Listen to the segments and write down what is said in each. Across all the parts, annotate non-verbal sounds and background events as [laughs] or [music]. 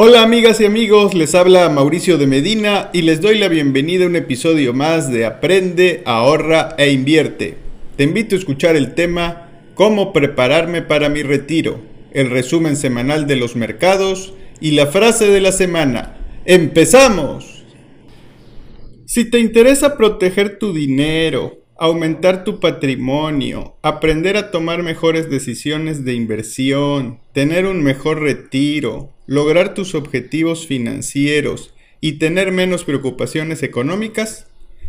Hola amigas y amigos, les habla Mauricio de Medina y les doy la bienvenida a un episodio más de Aprende, ahorra e invierte. Te invito a escuchar el tema Cómo prepararme para mi retiro, el resumen semanal de los mercados y la frase de la semana. ¡Empezamos! Si te interesa proteger tu dinero, aumentar tu patrimonio, aprender a tomar mejores decisiones de inversión, tener un mejor retiro, lograr tus objetivos financieros y tener menos preocupaciones económicas,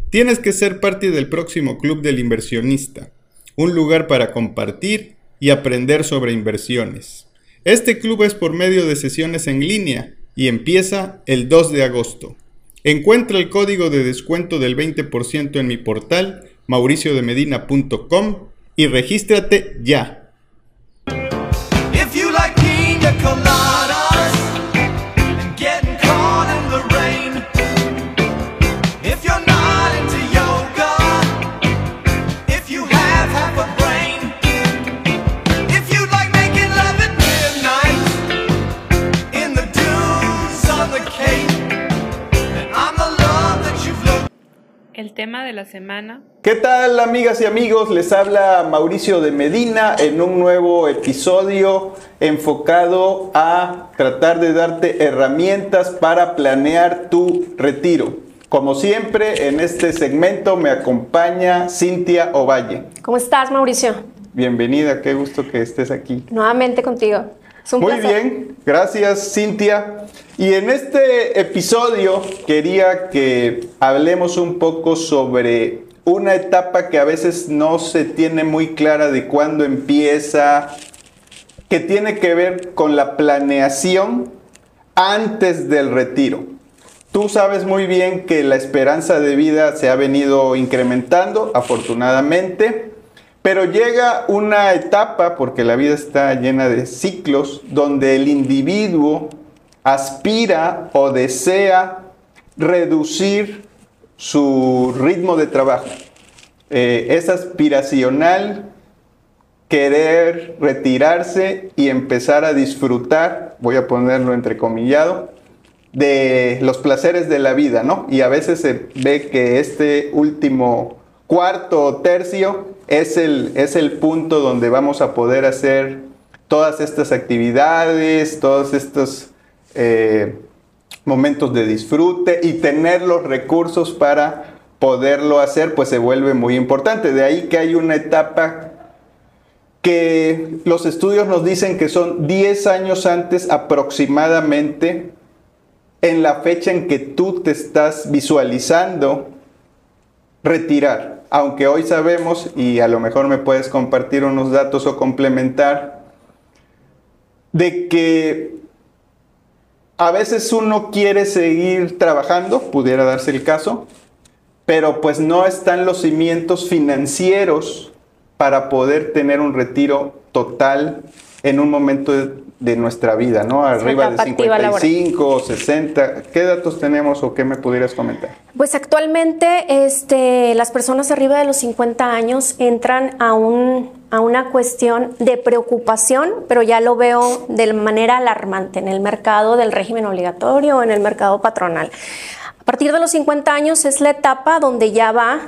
tienes que ser parte del próximo Club del Inversionista, un lugar para compartir y aprender sobre inversiones. Este club es por medio de sesiones en línea y empieza el 2 de agosto. Encuentra el código de descuento del 20% en mi portal mauriciodemedina.com y regístrate ya. Tema de la semana. ¿Qué tal amigas y amigos? Les habla Mauricio de Medina en un nuevo episodio enfocado a tratar de darte herramientas para planear tu retiro. Como siempre, en este segmento me acompaña Cintia Ovalle. ¿Cómo estás, Mauricio? Bienvenida, qué gusto que estés aquí. Nuevamente contigo. Muy bien, gracias Cintia. Y en este episodio quería que hablemos un poco sobre una etapa que a veces no se tiene muy clara de cuándo empieza, que tiene que ver con la planeación antes del retiro. Tú sabes muy bien que la esperanza de vida se ha venido incrementando, afortunadamente. Pero llega una etapa, porque la vida está llena de ciclos, donde el individuo aspira o desea reducir su ritmo de trabajo. Eh, es aspiracional querer retirarse y empezar a disfrutar, voy a ponerlo entrecomillado, de los placeres de la vida, ¿no? Y a veces se ve que este último cuarto o tercio es el, es el punto donde vamos a poder hacer todas estas actividades, todos estos eh, momentos de disfrute y tener los recursos para poderlo hacer, pues se vuelve muy importante. De ahí que hay una etapa que los estudios nos dicen que son 10 años antes aproximadamente en la fecha en que tú te estás visualizando retirar aunque hoy sabemos, y a lo mejor me puedes compartir unos datos o complementar, de que a veces uno quiere seguir trabajando, pudiera darse el caso, pero pues no están los cimientos financieros para poder tener un retiro total en un momento de, nuestra vida, ¿no? Arriba de 55, 60. ¿Qué datos tenemos o qué me pudieras comentar? Pues actualmente este, las personas arriba de los 50 años entran a, un, a una cuestión de preocupación, pero ya lo veo de manera alarmante en el mercado del régimen obligatorio o en el mercado patronal. A partir de los 50 años es la etapa donde ya va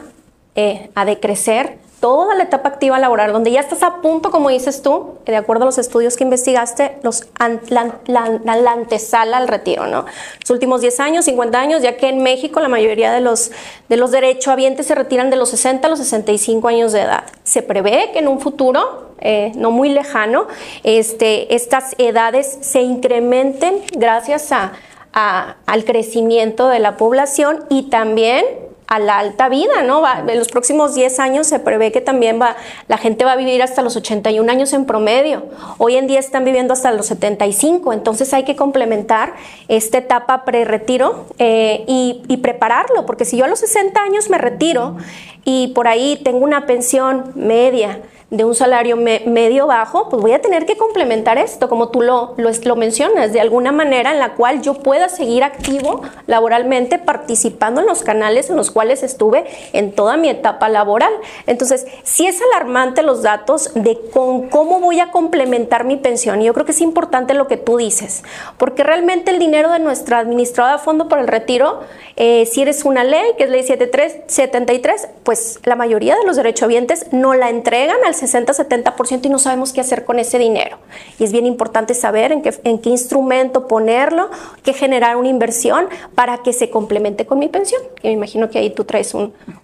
eh, a decrecer toda la etapa activa laboral, donde ya estás a punto, como dices tú, de acuerdo a los estudios que investigaste, los la, la, antesala al retiro, ¿no? Los últimos 10 años, 50 años, ya que en México la mayoría de los, de los derechohabientes se retiran de los 60 a los 65 años de edad. Se prevé que en un futuro, eh, no muy lejano, este, estas edades se incrementen gracias a, al crecimiento de la población y también a la alta vida, ¿no? en los próximos 10 años se prevé que también va, la gente va a vivir hasta los 81 años en promedio. Hoy en día están viviendo hasta los 75, entonces hay que complementar esta etapa pre-retiro eh, y prepararlo, porque si yo a los 60 años me retiro y por ahí tengo una pensión media, de un salario medio bajo, pues voy a tener que complementar esto, como tú lo, lo, lo, mencionas, de alguna manera en la cual yo pueda seguir activo laboralmente, participando en los canales en los cuales estuve en toda mi etapa laboral. Entonces, sí es alarmante los datos de con cómo voy a complementar mi pensión. Y yo creo que es importante lo que tú dices, porque realmente el dinero de nuestra administradora de fondo para el retiro, eh, si eres una ley, que es ley 73, pues la mayoría de los derechohabientes no la entregan al 60-70% y no sabemos qué hacer con ese dinero. Y es bien importante saber en qué, en qué instrumento ponerlo, qué generar una inversión para que se complemente con mi pensión. Y me imagino que ahí tú traes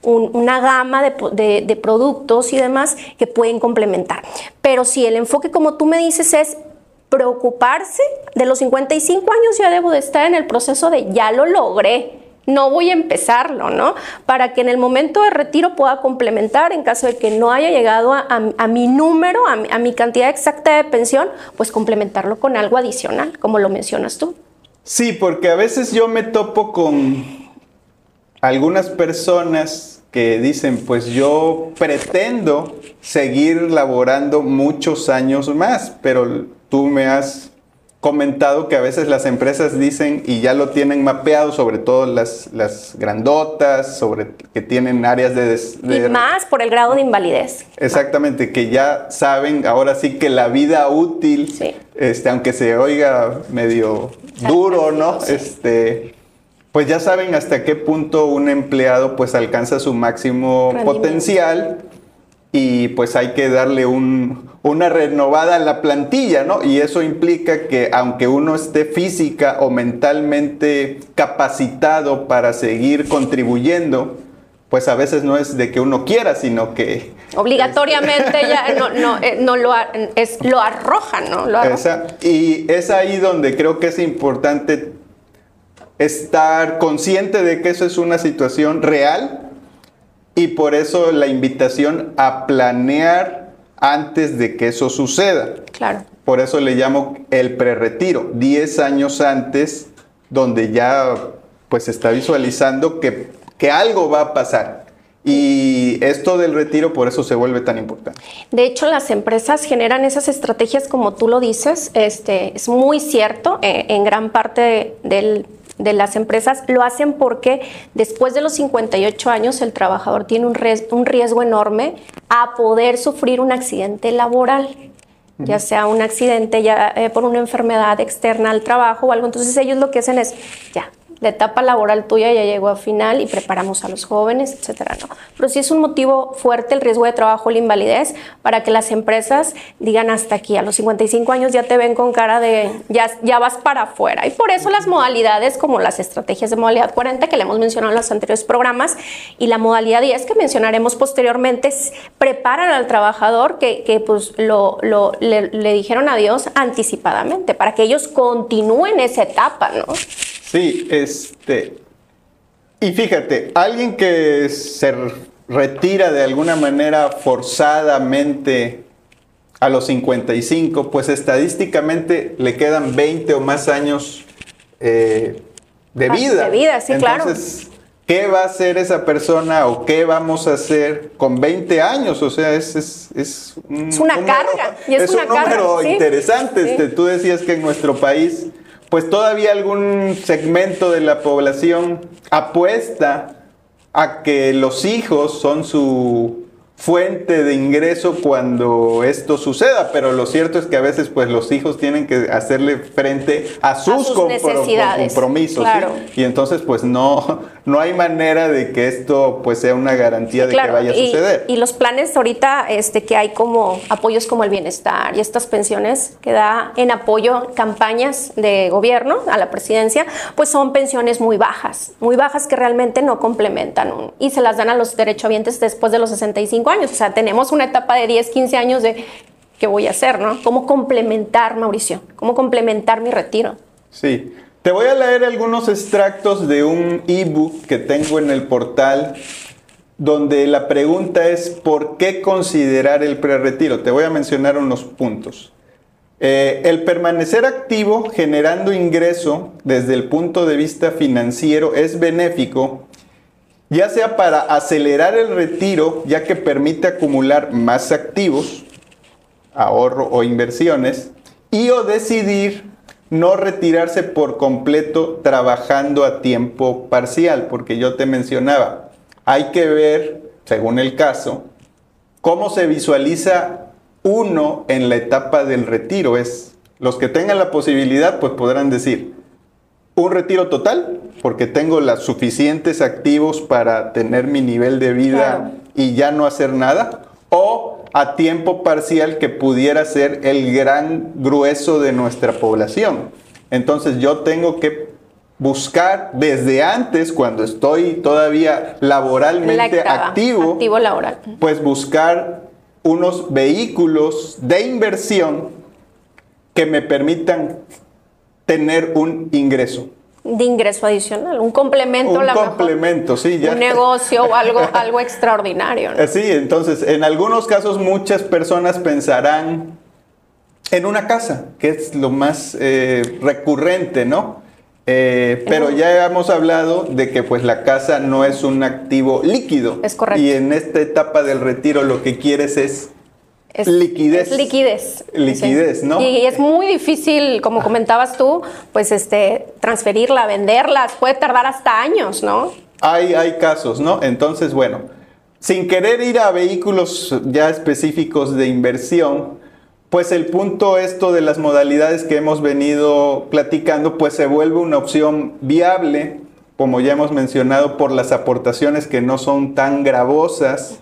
una gama de, de productos y demás que pueden complementar. Pero si el enfoque, como tú me dices, es preocuparse, de los 55 años ya debo de estar en el proceso de ya lo logré, no voy a empezarlo, ¿no? Para que en el momento de retiro pueda complementar, en caso de que no haya llegado a, mi número, a mi, cantidad exacta de pensión, pues complementarlo con algo adicional, como lo mencionas tú. Sí, porque a veces yo me topo con algunas personas que dicen, pues yo pretendo seguir laborando muchos años más, pero tú me has comentado que a veces las empresas dicen y ya lo tienen mapeado, sobre todo las, las grandotas, sobre que tienen áreas de, Y más por el grado de invalidez. Exactamente, que ya saben ahora sí que la vida útil, este, aunque se oiga medio duro, ¿no? Este, pues ya saben hasta qué punto un empleado pues alcanza su máximo potencial y pues hay que darle una renovada la plantilla, ¿no? Y eso implica que aunque uno esté física o mentalmente capacitado para seguir contribuyendo, pues a veces no es de que uno quiera, sino que... Obligatoriamente ya no, no, eh, no lo, es, lo arrojan, ¿no? Lo y es ahí donde creo que es importante estar consciente de que eso es una situación real y por eso la invitación a planear antes de que eso suceda. Claro. Por eso le llamo el preretiro, 10 años antes, donde ya pues está visualizando que, que algo va a pasar. Y esto del retiro por eso se vuelve tan importante. De hecho, las empresas generan esas estrategias como tú lo dices. Este, es muy cierto eh, en gran parte del de las empresas lo hacen porque después de los 58 años el trabajador tiene un riesgo, un riesgo enorme a poder sufrir un accidente laboral ya sea un accidente ya eh, por una enfermedad externa al trabajo o algo. Entonces ellos lo que hacen es, ya, la etapa laboral tuya ya llegó a final y preparamos a los jóvenes, etcétera, ¿no? Pero sí es un motivo fuerte el riesgo de trabajo, la invalidez, para que las empresas digan hasta aquí, a los 55 años ya te ven con cara de ya, ya vas para afuera. Y por eso las modalidades como las estrategias de modalidad 40 que le hemos mencionado en los anteriores programas y la modalidad 10 que mencionaremos posteriormente preparan al trabajador que, que pues lo, lo le, le dijeron adiós anticipadamente para que ellos continúen esa etapa, ¿no? Sí, este. Y fíjate, alguien que se retira de alguna manera forzadamente a los 55, pues estadísticamente le quedan 20 o más años eh, de vida. De vida, sí, Entonces, ¿qué va a hacer esa persona o qué vamos a hacer con 20 años? O sea, es, es, es, una carga. Y es, un número interesante. Este, tú decías que en nuestro país pues todavía algún segmento de la población apuesta a que los hijos son su fuente de ingreso cuando esto suceda, pero lo cierto es que a veces pues los hijos tienen que hacerle frente a sus, compromisos y entonces pues no no hay manera de que esto pues sea una garantía de que vaya a suceder. Y, los planes ahorita este que hay como apoyos como el bienestar y estas pensiones que da en apoyo campañas de gobierno a la presidencia, pues son pensiones muy bajas, muy bajas que realmente no complementan y se las dan a los derechohabientes después de los 65 años. O sea, tenemos una etapa de 10, 15 años de qué voy a hacer, ¿no? ¿Cómo complementar, Mauricio? ¿Cómo complementar mi retiro? Sí. Te voy a leer algunos extractos de un ebook que tengo en el portal donde la pregunta es ¿por qué considerar el preretiro? Te voy a mencionar unos puntos. Eh, el permanecer activo generando ingreso desde el punto de vista financiero es benéfico ya sea para acelerar el retiro, ya que permite acumular más activos, ahorro o inversiones, y o decidir no retirarse por completo trabajando a tiempo parcial, porque yo te mencionaba, hay que ver, según el caso, cómo se visualiza uno en la etapa del retiro. Es los que tengan la posibilidad, pues podrán decir un retiro total, porque tengo los suficientes activos para tener mi nivel de vida y ya no hacer nada, o a tiempo parcial que pudiera ser el gran grueso de nuestra población. Entonces yo tengo que buscar desde antes, cuando estoy todavía laboralmente activo, activo laboral. pues buscar unos vehículos de inversión que me permitan tener un ingreso. De ingreso adicional, un complemento. Un complemento, sí, ya. Un negocio o algo, [laughs] algo extraordinario. Sí, entonces, en algunos casos muchas personas pensarán en una casa, que es lo más eh, recurrente, ¿no? Eh, pero ya hemos hablado de que pues la casa no es un activo líquido. Es correcto. Y en esta etapa del retiro lo que quieres es, liquidez. Es liquidez. Liquidez, ¿no? Y es muy difícil, como comentabas tú, pues este, transferirla, venderla, puede tardar hasta años, ¿no? Hay, hay casos, ¿no? Entonces, bueno, sin querer ir a vehículos ya específicos de inversión, pues el punto esto de las modalidades que hemos venido platicando, pues se vuelve una opción viable, como ya hemos mencionado, por las aportaciones que no son tan gravosas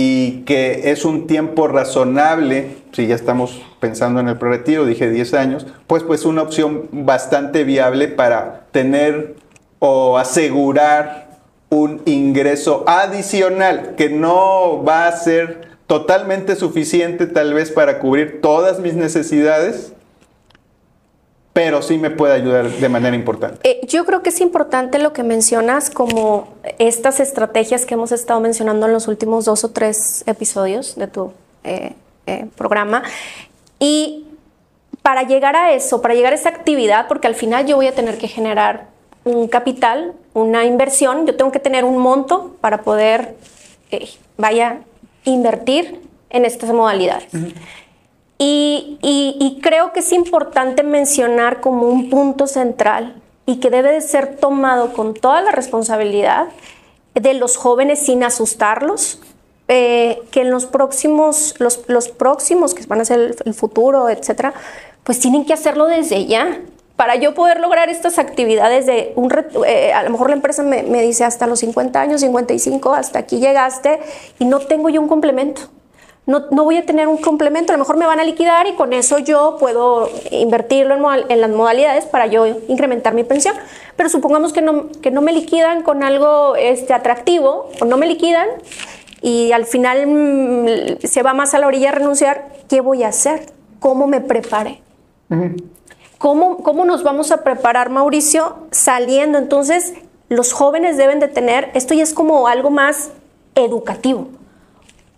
y que es un tiempo razonable, si ya estamos pensando en el retiro, dije 10 años, pues pues una opción bastante viable para tener o asegurar un ingreso adicional que no va a ser totalmente suficiente tal vez para cubrir todas mis necesidades, pero sí me puede ayudar de manera importante. Eh, yo creo que es importante lo que mencionas como estas estrategias que hemos estado mencionando en los últimos dos o tres episodios de tu eh, eh, programa. Y para llegar a eso, para llegar a esa actividad, porque al final yo voy a tener que generar un capital, una inversión, yo tengo que tener un monto para poder, vaya, invertir en estas modalidades. Y, creo que es importante mencionar como un punto central y que debe de ser tomado con toda la responsabilidad de los jóvenes sin asustarlos, eh, que en los próximos, los, los, próximos, que van a ser el, el futuro, etcétera, pues tienen que hacerlo desde ya para yo poder lograr estas actividades de un eh, a lo mejor la empresa me, dice hasta los 50 años, 55, hasta aquí llegaste y no tengo yo un complemento. No, no, voy a tener un complemento, a lo mejor me van a liquidar y con eso yo puedo invertirlo en, en, las modalidades para yo incrementar mi pensión. Pero supongamos que no, que no me liquidan con algo este, atractivo o no me liquidan y al final mm, se va más a la orilla a renunciar, ¿qué voy a hacer? ¿Cómo me prepare? ¿Cómo, ¿Cómo nos vamos a preparar, Mauricio, saliendo? Entonces, los jóvenes deben de tener, esto ya es como algo más educativo.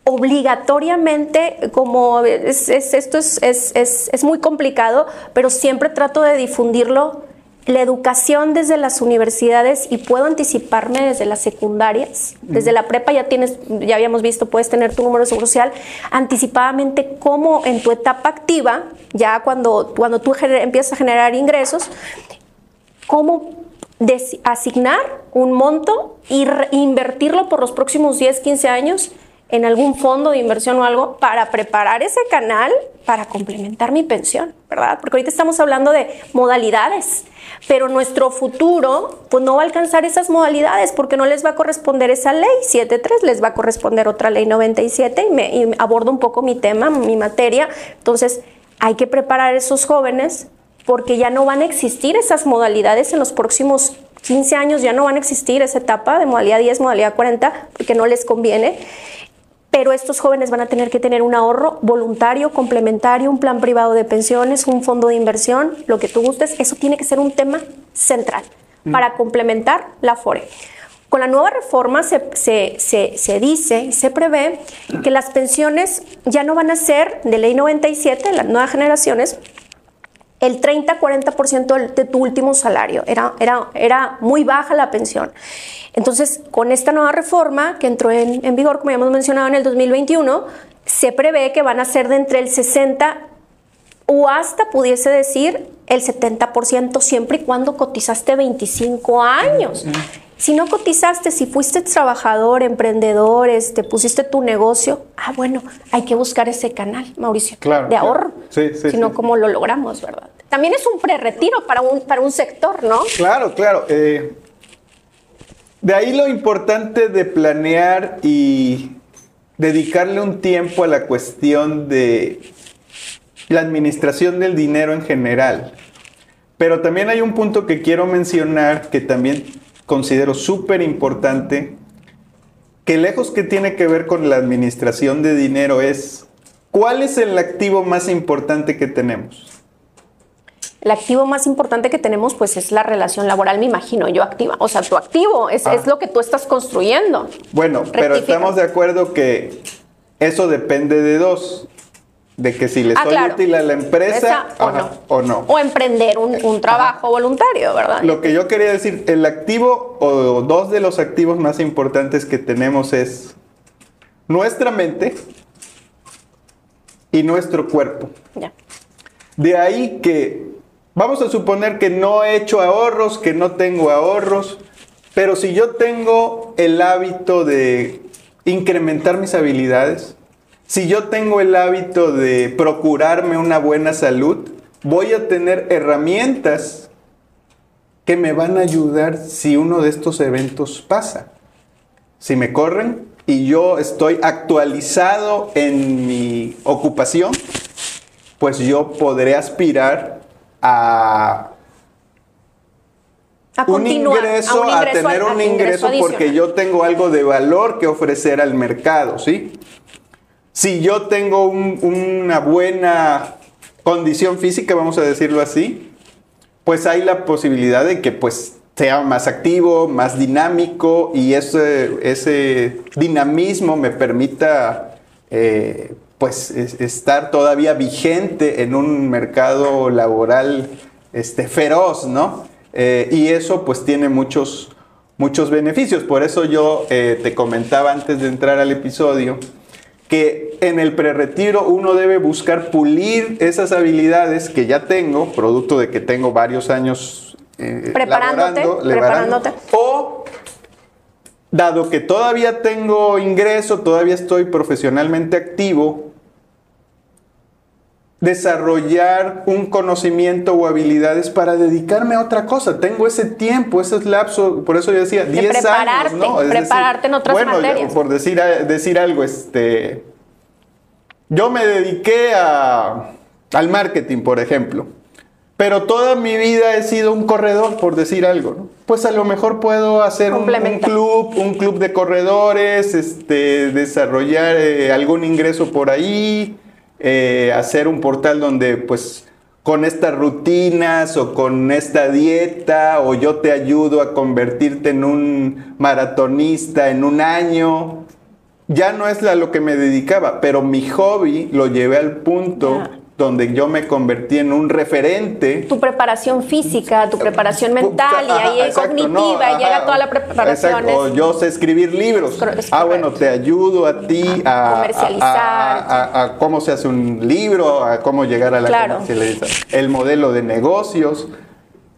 Obligatoriamente, como esto es, es, es, es muy complicado, pero siempre trato de difundirlo la educación desde las universidades y puedo anticiparme desde las secundarias, desde la prepa ya tienes, ya habíamos visto, puedes tener tu número de seguro social, anticipadamente cómo en tu etapa activa, ya cuando, cuando tú empiezas a generar ingresos, cómo asignar un monto e invertirlo por los próximos 10, 15 años en algún fondo de inversión o algo para preparar ese canal para complementar mi pensión, ¿verdad? Porque ahorita estamos hablando de modalidades, pero nuestro futuro pues no va a alcanzar esas modalidades porque no les va a corresponder esa ley 73, les va a corresponder otra ley 97 y, me, y abordo un poco mi tema, mi materia. Entonces, hay que preparar a esos jóvenes porque ya no van a existir esas modalidades en los próximos 15 años, ya no van a existir esa etapa de modalidad 10, modalidad 40, porque no les conviene pero estos jóvenes van a tener que tener un ahorro voluntario, complementario, un plan privado de pensiones, un fondo de inversión, lo que tú gustes, eso tiene que ser un tema central mm. para complementar la FORE. Con la nueva reforma se, se, dice y se prevé que las pensiones ya no van a ser de ley 97, las nuevas generaciones, el 30-40% de tu último salario. Era, era, era muy baja la pensión. Entonces, con esta nueva reforma que entró en, en, vigor, como ya hemos mencionado, en el 2021, se prevé que van a ser de entre el 60 o hasta pudiese decir el 70% siempre y cuando cotizaste 25 años. Si no cotizaste, si fuiste trabajador, emprendedor, te este, pusiste tu negocio, ah, bueno, hay que buscar ese canal, Mauricio, de ahorro. Sí, sí, si no, ¿cómo lo logramos, verdad? También es un pre-retiro para un, para un sector, ¿no? Claro, claro. Eh, de ahí lo importante de planear y dedicarle un tiempo a la cuestión de la administración del dinero en general. Pero también hay un punto que quiero mencionar que también considero súper importante, que lejos que tiene que ver con la administración de dinero es, ¿cuál es el activo más importante que tenemos? el activo más importante que tenemos pues es la relación laboral, me imagino yo activa. O sea, tu activo es, es ah. lo que tú estás construyendo. Bueno, pero estamos de acuerdo que eso depende de dos. De que si le ah, soy útil a la empresa o, no. o, emprender un, trabajo voluntario, ¿verdad? Lo que yo quería decir, el activo o dos de los activos más importantes que tenemos es nuestra mente y nuestro cuerpo. Ya. De ahí que Vamos a suponer que no he hecho ahorros, que no tengo ahorros, pero si yo tengo el hábito de incrementar mis habilidades, si yo tengo el hábito de procurarme una buena salud, voy a tener herramientas que me van a ayudar si uno de estos eventos pasa. Si me corren y yo estoy actualizado en mi ocupación, pues yo podré aspirar a, un ingreso, a, tener un ingreso, porque yo tengo algo de valor que ofrecer al mercado, ¿sí? Si yo tengo una buena condición física, vamos a decirlo así, pues hay la posibilidad de que pues sea más activo, más dinámico y ese, ese dinamismo me permita eh, pues estar todavía vigente en un mercado laboral este, feroz, ¿no? Eh, y eso pues tiene muchos, muchos beneficios. Por eso yo eh, te comentaba antes de entrar al episodio que en el preretiro uno debe buscar pulir esas habilidades que ya tengo, producto de que tengo varios años eh, preparándote, preparándote. o dado que todavía tengo ingreso, todavía estoy profesionalmente activo, desarrollar un conocimiento o habilidades para dedicarme a otra cosa. Tengo ese tiempo, ese lapso, por eso yo decía, 10 años, ¿no? prepararte en otras bueno, materias. por decir, decir algo, este, yo me dediqué a, al marketing, por ejemplo, pero toda mi vida he sido un corredor, por decir algo, ¿no? Pues a lo mejor puedo hacer un, club, un club de corredores, este, desarrollar eh, algún ingreso por ahí, eh, hacer un portal donde pues con estas rutinas o con esta dieta o yo te ayudo a convertirte en un maratonista en un año. Ya no es a lo que me dedicaba, pero mi hobby lo llevé al punto donde yo me convertí en un referente. Tu preparación física, tu preparación mental, y ahí es cognitiva, y llega toda la preparación. O yo sé escribir libros. ah, bueno, te ayudo a ti a, comercializar. A, cómo se hace un libro, a cómo llegar a la comercialización. El modelo de negocios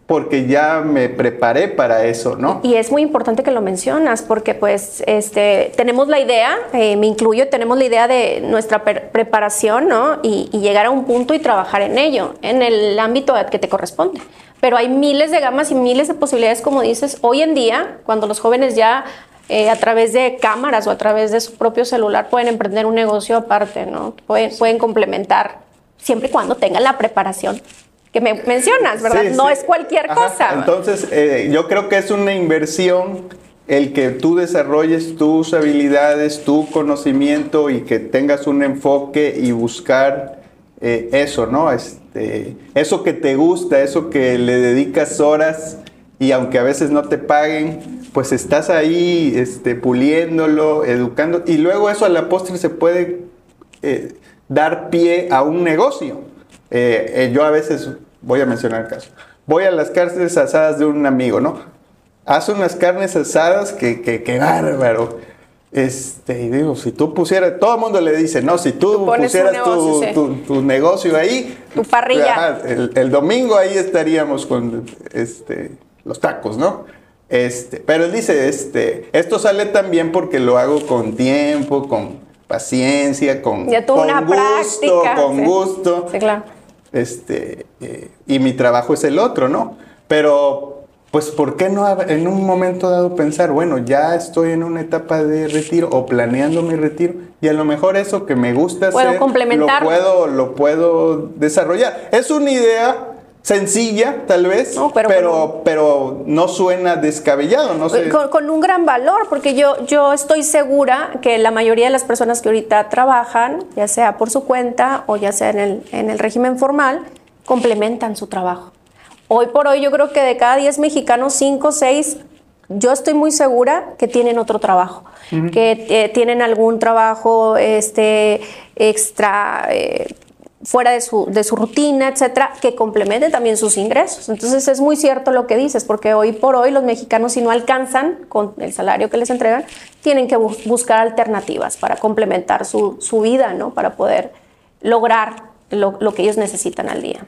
porque ya me preparé para eso, ¿no? Y es muy importante que lo mencionas, porque pues este, tenemos la idea, eh, me incluyo, tenemos la idea de nuestra preparación, ¿no? Y, llegar a un punto y trabajar en ello, en el ámbito que te corresponde. Pero hay miles de gamas y miles de posibilidades, como dices, hoy en día, cuando los jóvenes ya eh, a través de cámaras o a través de su propio celular pueden emprender un negocio aparte, ¿no? Pueden, pueden complementar, siempre y cuando tengan la preparación que me mencionas, ¿verdad? no es cualquier cosa. Entonces, eh, yo creo que es una inversión el que tú desarrolles tus habilidades, tu conocimiento y que tengas un enfoque y buscar eh, eso, ¿no? Este, eso que te gusta, eso que le dedicas horas y aunque a veces no te paguen, pues estás ahí este, puliéndolo, educando y luego eso a la postre se puede eh, dar pie a un negocio. Yo a veces voy a mencionar el caso. Voy a las carnes asadas de un amigo, ¿no? Hace unas carnes asadas que, que, bárbaro. Este, y digo, si tú pusieras, todo el mundo le dice, no, si tú, pusieras tu, negocio ahí, tu parrilla. el, domingo ahí estaríamos con este, los tacos, ¿no? Este, pero él dice, este, esto sale también porque lo hago con tiempo, con paciencia, con, Ya con una gusto, práctica, con sí. gusto. Sí, claro. Este, eh, y mi trabajo es el otro, ¿no? Pero, pues, ¿por qué no en un momento dado pensar, bueno, ya estoy en una etapa de retiro o planeando mi retiro y a lo mejor eso que me gusta hacer, lo puedo, lo puedo desarrollar. Es una idea sencilla, tal vez, No, pero pero, pero, no suena descabellado, no sé. Con, con un gran valor, porque yo, yo estoy segura que la mayoría de las personas que ahorita trabajan, ya sea por su cuenta o ya sea en el, en el régimen formal, complementan su trabajo. Hoy por hoy yo creo que de cada 10 mexicanos, 5 o 6, yo estoy muy segura que tienen otro trabajo, que eh, tienen algún trabajo este, extra... eh, fuera de su, de su rutina, etcétera, que complemente también sus ingresos. Entonces es muy cierto lo que dices, porque hoy por hoy los mexicanos si no alcanzan con el salario que les entregan, tienen que bu- buscar alternativas para complementar su, su vida, ¿no? Para poder lograr lo, lo que ellos necesitan al día.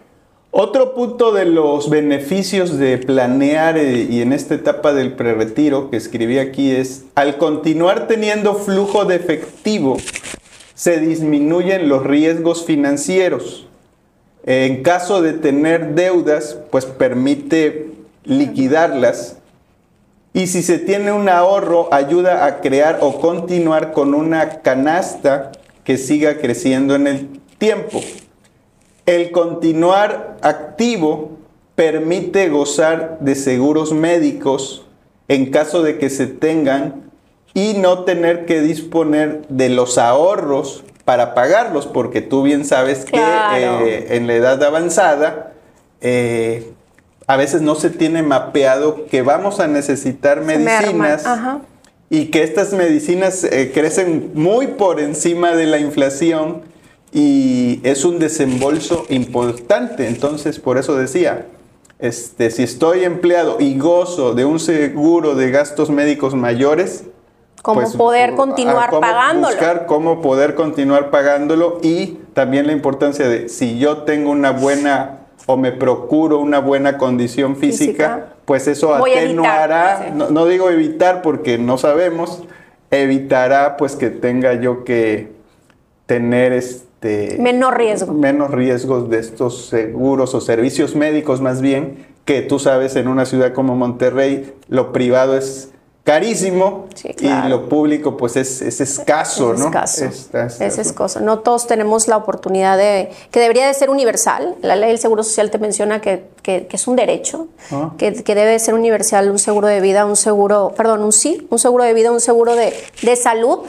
Otro punto de los beneficios de planear eh, y en esta etapa del prerretiro que escribí aquí es, al continuar teniendo flujo de efectivo, se disminuyen los riesgos financieros. En caso de tener deudas, pues permite liquidarlas. Y si se tiene un ahorro, ayuda a crear o continuar con una canasta que siga creciendo en el tiempo. El continuar activo permite gozar de seguros médicos en caso de que se tengan y no tener que disponer de los ahorros para pagarlos, porque tú bien sabes que eh, en la edad avanzada eh, a veces no se tiene mapeado que vamos a necesitar medicinas Ajá. y que estas medicinas eh, crecen muy por encima de la inflación y es un desembolso importante. Entonces, por eso decía, este, si estoy empleado y gozo de un seguro de gastos médicos mayores, Como pues, poder continuar cómo pagándolo. Buscar cómo poder continuar pagándolo y también la importancia de si yo tengo una buena o me procuro una buena condición física, Física. pues eso Voy evitar, atenuará, no, no digo evitar porque no sabemos, evitará pues que tenga yo que tener este Menor riesgo. menos riesgos de estos seguros o servicios médicos más bien, que tú sabes en una ciudad como Monterrey lo privado es carísimo Sí, claro. y lo público pues es, es escaso, Es ¿no? escaso. Está- está- Es escaso. No todos tenemos la oportunidad de, que debería de ser universal. La ley del Seguro Social te menciona que, que- que es un derecho, Ah. que, que debe ser universal un seguro de vida, un seguro, perdón, un sí, un seguro de vida, un seguro de, de salud.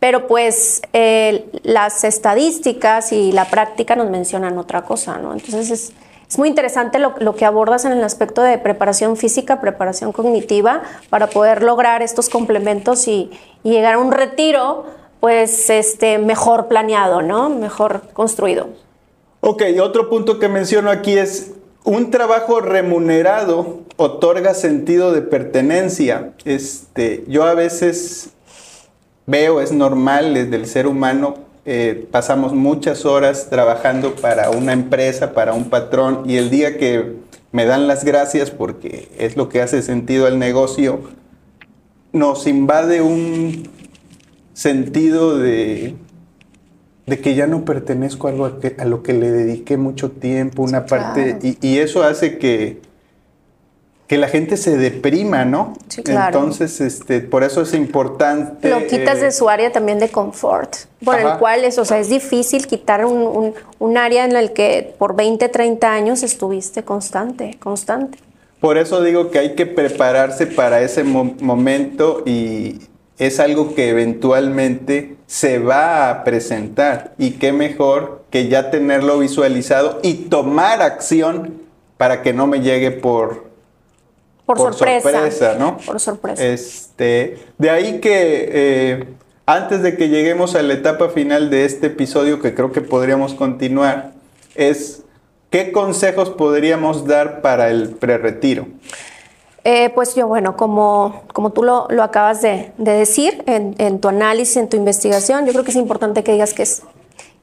Pero pues eh, las estadísticas y la práctica nos mencionan otra cosa, ¿no? Entonces es, es muy interesante lo, que abordas en el aspecto de preparación física, preparación cognitiva, para poder lograr estos complementos y, y llegar a un retiro, pues, este, mejor planeado, ¿no? Mejor construido. Ok, otro punto que menciono aquí es un trabajo remunerado otorga sentido de pertenencia. Este, yo a veces veo, es normal desde el ser humano, eh, pasamos muchas horas trabajando para una empresa, para un patrón, y el día que me dan las gracias porque es lo que hace sentido al negocio, nos invade un sentido de, de que ya no pertenezco a, algo a, que- a lo que le dediqué mucho tiempo, una parte, claro. y, y eso hace que, que la gente se deprima, ¿no? Sí, claro. Entonces, este, por eso es importante. Lo quitas eh, de su área también de confort, por Ajá. el cual es, o sea, es difícil quitar un, un- un área en el que por 20, 30 años estuviste constante, constante. Por eso digo que hay que prepararse para ese mo- momento y es algo que eventualmente se va a presentar. Y qué mejor que ya tenerlo visualizado y tomar acción para que no me llegue por, Por, sorpresa. ¿no? Por sorpresa. Este, de ahí que eh, antes de que lleguemos a la etapa final de este episodio, que creo que podríamos continuar, es qué consejos podríamos dar para el prerretiro. Eh, pues yo, bueno, como, como tú lo, lo acabas de, de decir en, en tu análisis, en tu investigación, yo creo que es importante que digas qué es,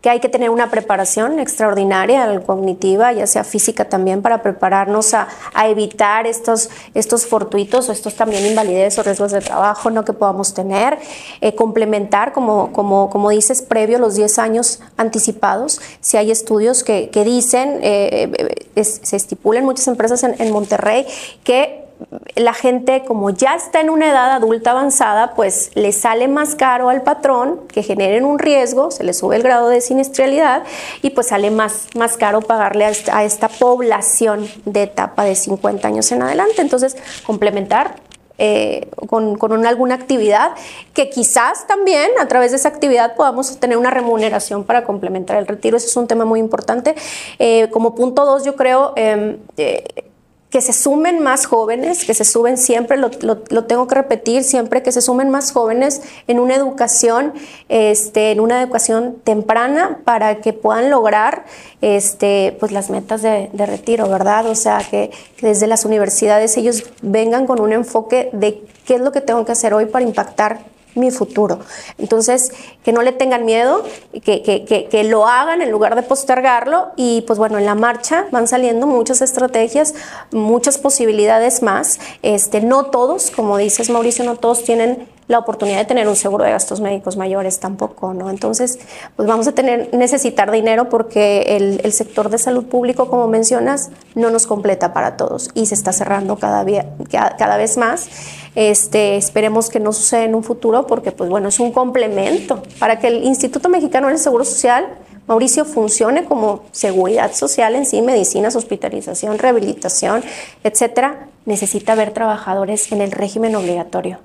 que hay que tener una preparación extraordinaria, cognitiva, ya sea física también, para prepararnos a, evitar estos, estos fortuitos o estos también invalidez o riesgos de trabajo ¿no? que podamos tener. Eh, complementar, como, como, como dices, previo a los 10 años anticipados, si hay estudios que, que dicen, eh, eh, se estipulan muchas empresas en, en Monterrey, que la gente como ya está en una edad adulta avanzada, pues le sale más caro al patrón que generen un riesgo, se le sube el grado de siniestralidad y pues sale más, más caro pagarle a esta, población de etapa de 50 años en adelante. Entonces, complementar eh, con, alguna actividad que quizás también a través de esa actividad podamos tener una remuneración para complementar el retiro. Ese es un tema muy importante. Eh, como punto dos, yo creo... Em, eh, que se sumen más jóvenes, que se suben siempre, lo, tengo que repetir, siempre que se sumen más jóvenes en una educación, este, en una educación temprana para que puedan lograr este, pues las metas de, retiro, ¿verdad? O sea, que, desde las universidades ellos vengan con un enfoque de qué es lo que tengo que hacer hoy para impactar mi futuro. Entonces, que no le tengan miedo, que, que, que, lo hagan en lugar de postergarlo y pues bueno, en la marcha van saliendo muchas estrategias, muchas posibilidades más. Este, no todos, como dices Mauricio, no todos tienen la oportunidad de tener un seguro de gastos médicos mayores tampoco, ¿no? Entonces, pues vamos a tener, necesitar dinero porque el, el sector de salud público, como mencionas, no nos completa para todos y se está cerrando cada, cada vez más. Este, esperemos que no suceda en un futuro porque, pues bueno, es un complemento para que el Instituto Mexicano del Seguro Social Mauricio funcione como seguridad social en sí, medicinas, hospitalización, rehabilitación, etcétera, necesita haber trabajadores en el régimen obligatorio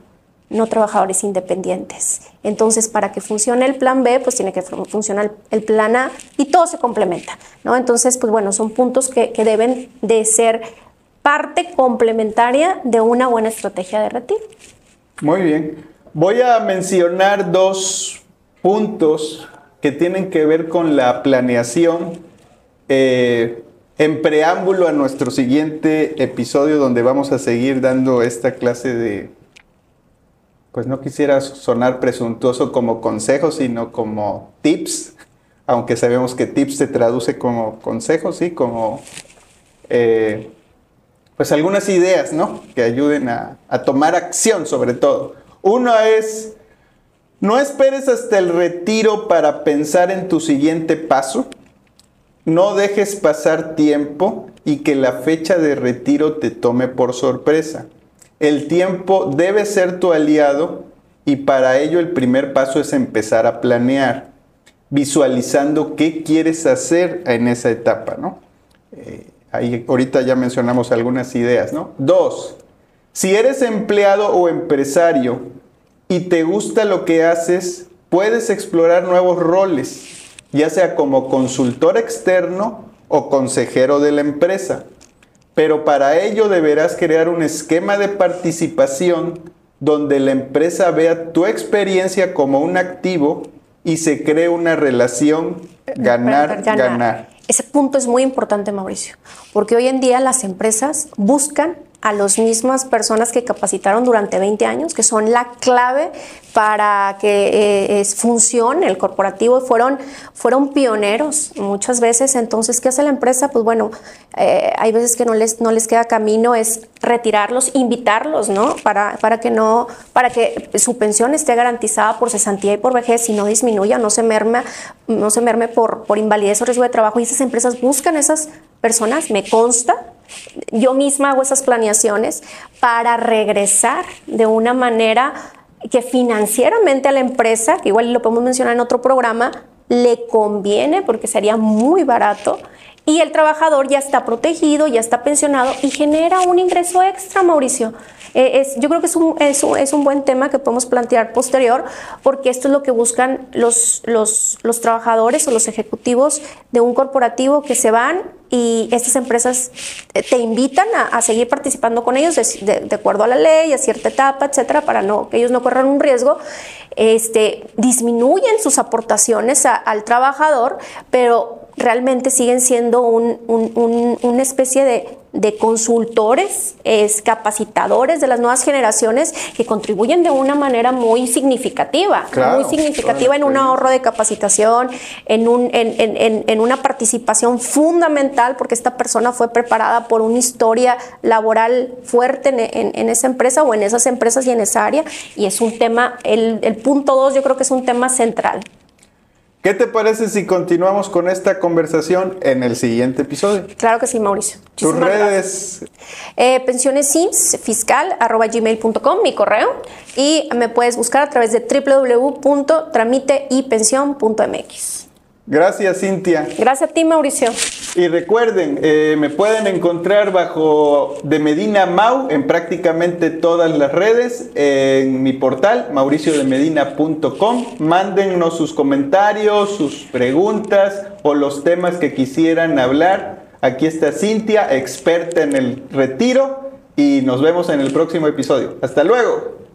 no trabajadores independientes. Entonces, para que funcione el plan B, pues tiene que funcionar el plan A y todo se complementa, ¿no? Entonces, pues bueno, son puntos que, deben de ser parte complementaria de una buena estrategia de retiro. Muy bien. Voy a mencionar dos puntos que tienen que ver con la planeación eh, en preámbulo a nuestro siguiente episodio donde vamos a seguir dando esta clase de pues no quisiera sonar presuntuoso como consejo, sino como tips, aunque sabemos que tips se traduce como consejos, sí, como eh, pues algunas ideas, ¿no? Que ayuden a, tomar acción sobre todo. Uno es, no esperes hasta el retiro para pensar en tu siguiente paso. No dejes pasar tiempo y que la fecha de retiro te tome por sorpresa. El tiempo debe ser tu aliado y para ello el primer paso es empezar a planear, visualizando qué quieres hacer en esa etapa, ¿no? Eh, ahí ahorita ya mencionamos algunas ideas, ¿no? Dos, si eres empleado o empresario y te gusta lo que haces, puedes explorar nuevos roles, ya sea como consultor externo o consejero de la empresa pero para ello deberás crear un esquema de participación donde la empresa vea tu experiencia como un activo y se cree una relación ganar-ganar. Ese punto es muy importante, Mauricio, porque hoy en día las empresas buscan a las mismas personas que capacitaron durante 20 años, que son la clave para que eh, funcione el corporativo, fueron, fueron pioneros muchas veces. Entonces, ¿qué hace la empresa? Pues bueno, eh, hay veces que no les, no les queda camino, es retirarlos, invitarlos, ¿no? Para, para, que no, para que su pensión esté garantizada por cesantía y por vejez y no disminuya, no se merme, no se merme por, por invalidez o riesgo de trabajo. Y esas empresas buscan esas personas, me consta, yo misma hago esas planeaciones para regresar de una manera que financieramente a la empresa, que igual lo podemos mencionar en otro programa, le conviene porque sería muy barato y el trabajador ya está protegido, ya está pensionado y genera un ingreso extra, Mauricio. Eh, yo creo que es un, es, un, es un, buen tema que podemos plantear posterior, porque esto es lo que buscan los, los, los trabajadores o los ejecutivos de un corporativo que se van y estas empresas te invitan a, seguir participando con ellos de, acuerdo a la ley, a cierta etapa, etcétera, para no, que ellos no corran un riesgo. Este, disminuyen sus aportaciones al trabajador, pero realmente siguen siendo un, una especie de de consultores, es, capacitadores de las nuevas generaciones que contribuyen de una manera muy significativa, muy significativa en un ahorro de capacitación, en, un, en, una participación fundamental, porque esta persona fue preparada por una historia laboral fuerte en, esa empresa o en esas empresas y en esa área, y es un tema, el, el punto dos yo creo que es un tema central. ¿Qué te parece si continuamos con esta conversación en el siguiente episodio? Claro que sí, Mauricio. Tus redes. Eh, pensiones Sims, fiscal, arroba gmail.com, mi correo. Y me puedes buscar a través de www.tramiteypensión.mx. Gracias, Cintia. Gracias a ti, Mauricio. Y recuerden, eh, me pueden encontrar bajo de Medina Mau en prácticamente todas las redes, en mi portal, mauriciodemedina.com. Mándennos sus comentarios, sus preguntas o los temas que quisieran hablar. Aquí está Cintia, experta en el retiro, y nos vemos en el próximo episodio. Hasta luego.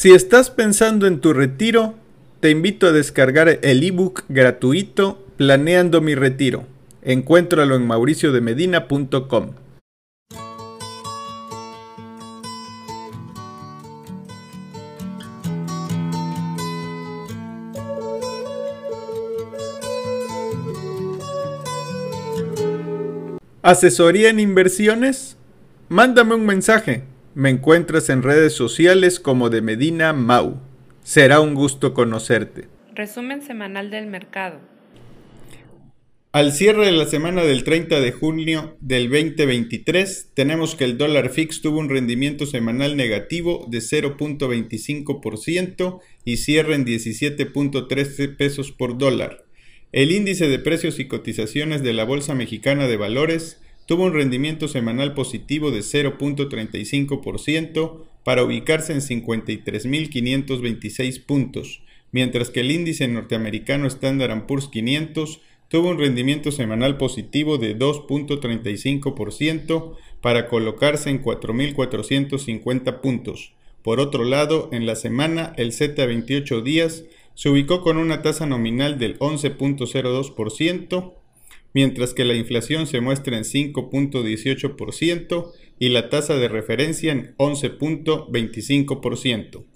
Si estás pensando en tu retiro, te invito a descargar el ebook gratuito Planeando mi retiro. Encuéntralo en mauriciodemedina.com. ¿Asesoría en inversiones? Mándame un mensaje me encuentras en redes sociales como de Medina Mau. Será un gusto conocerte. Resumen semanal del mercado. Al cierre de la semana del 30 de junio del 2023, tenemos que el dólar fix tuvo un rendimiento semanal negativo de 0.25% y cierra en 17.13 pesos por dólar. El índice de precios y cotizaciones de la Bolsa Mexicana de Valores tuvo un rendimiento semanal positivo de 0.35% para ubicarse en 53.526 puntos, mientras que el índice norteamericano Standard Poor's 500 tuvo un rendimiento semanal positivo de 2.35% para colocarse en 4.450 puntos. Por otro lado, en la semana el Z 28 días se ubicó con una tasa nominal del 11.02%, mientras que la inflación se muestra en 5.18% y la tasa de referencia en 11.25%.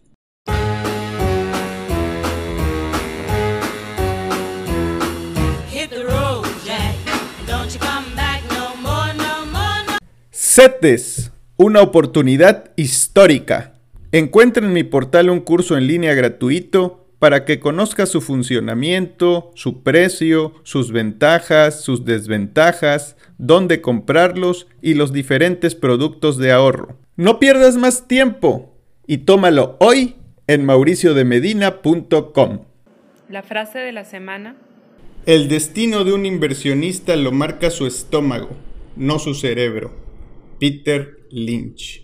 CETES, una oportunidad histórica. Encuentra en mi portal un curso en línea gratuito para que conozca su funcionamiento, su precio, sus ventajas, sus desventajas, dónde comprarlos y los diferentes productos de ahorro. No pierdas más tiempo y tómalo hoy en mauriciodemedina.com. La frase de la semana. El destino de un inversionista lo marca su estómago, no su cerebro. Peter Lynch.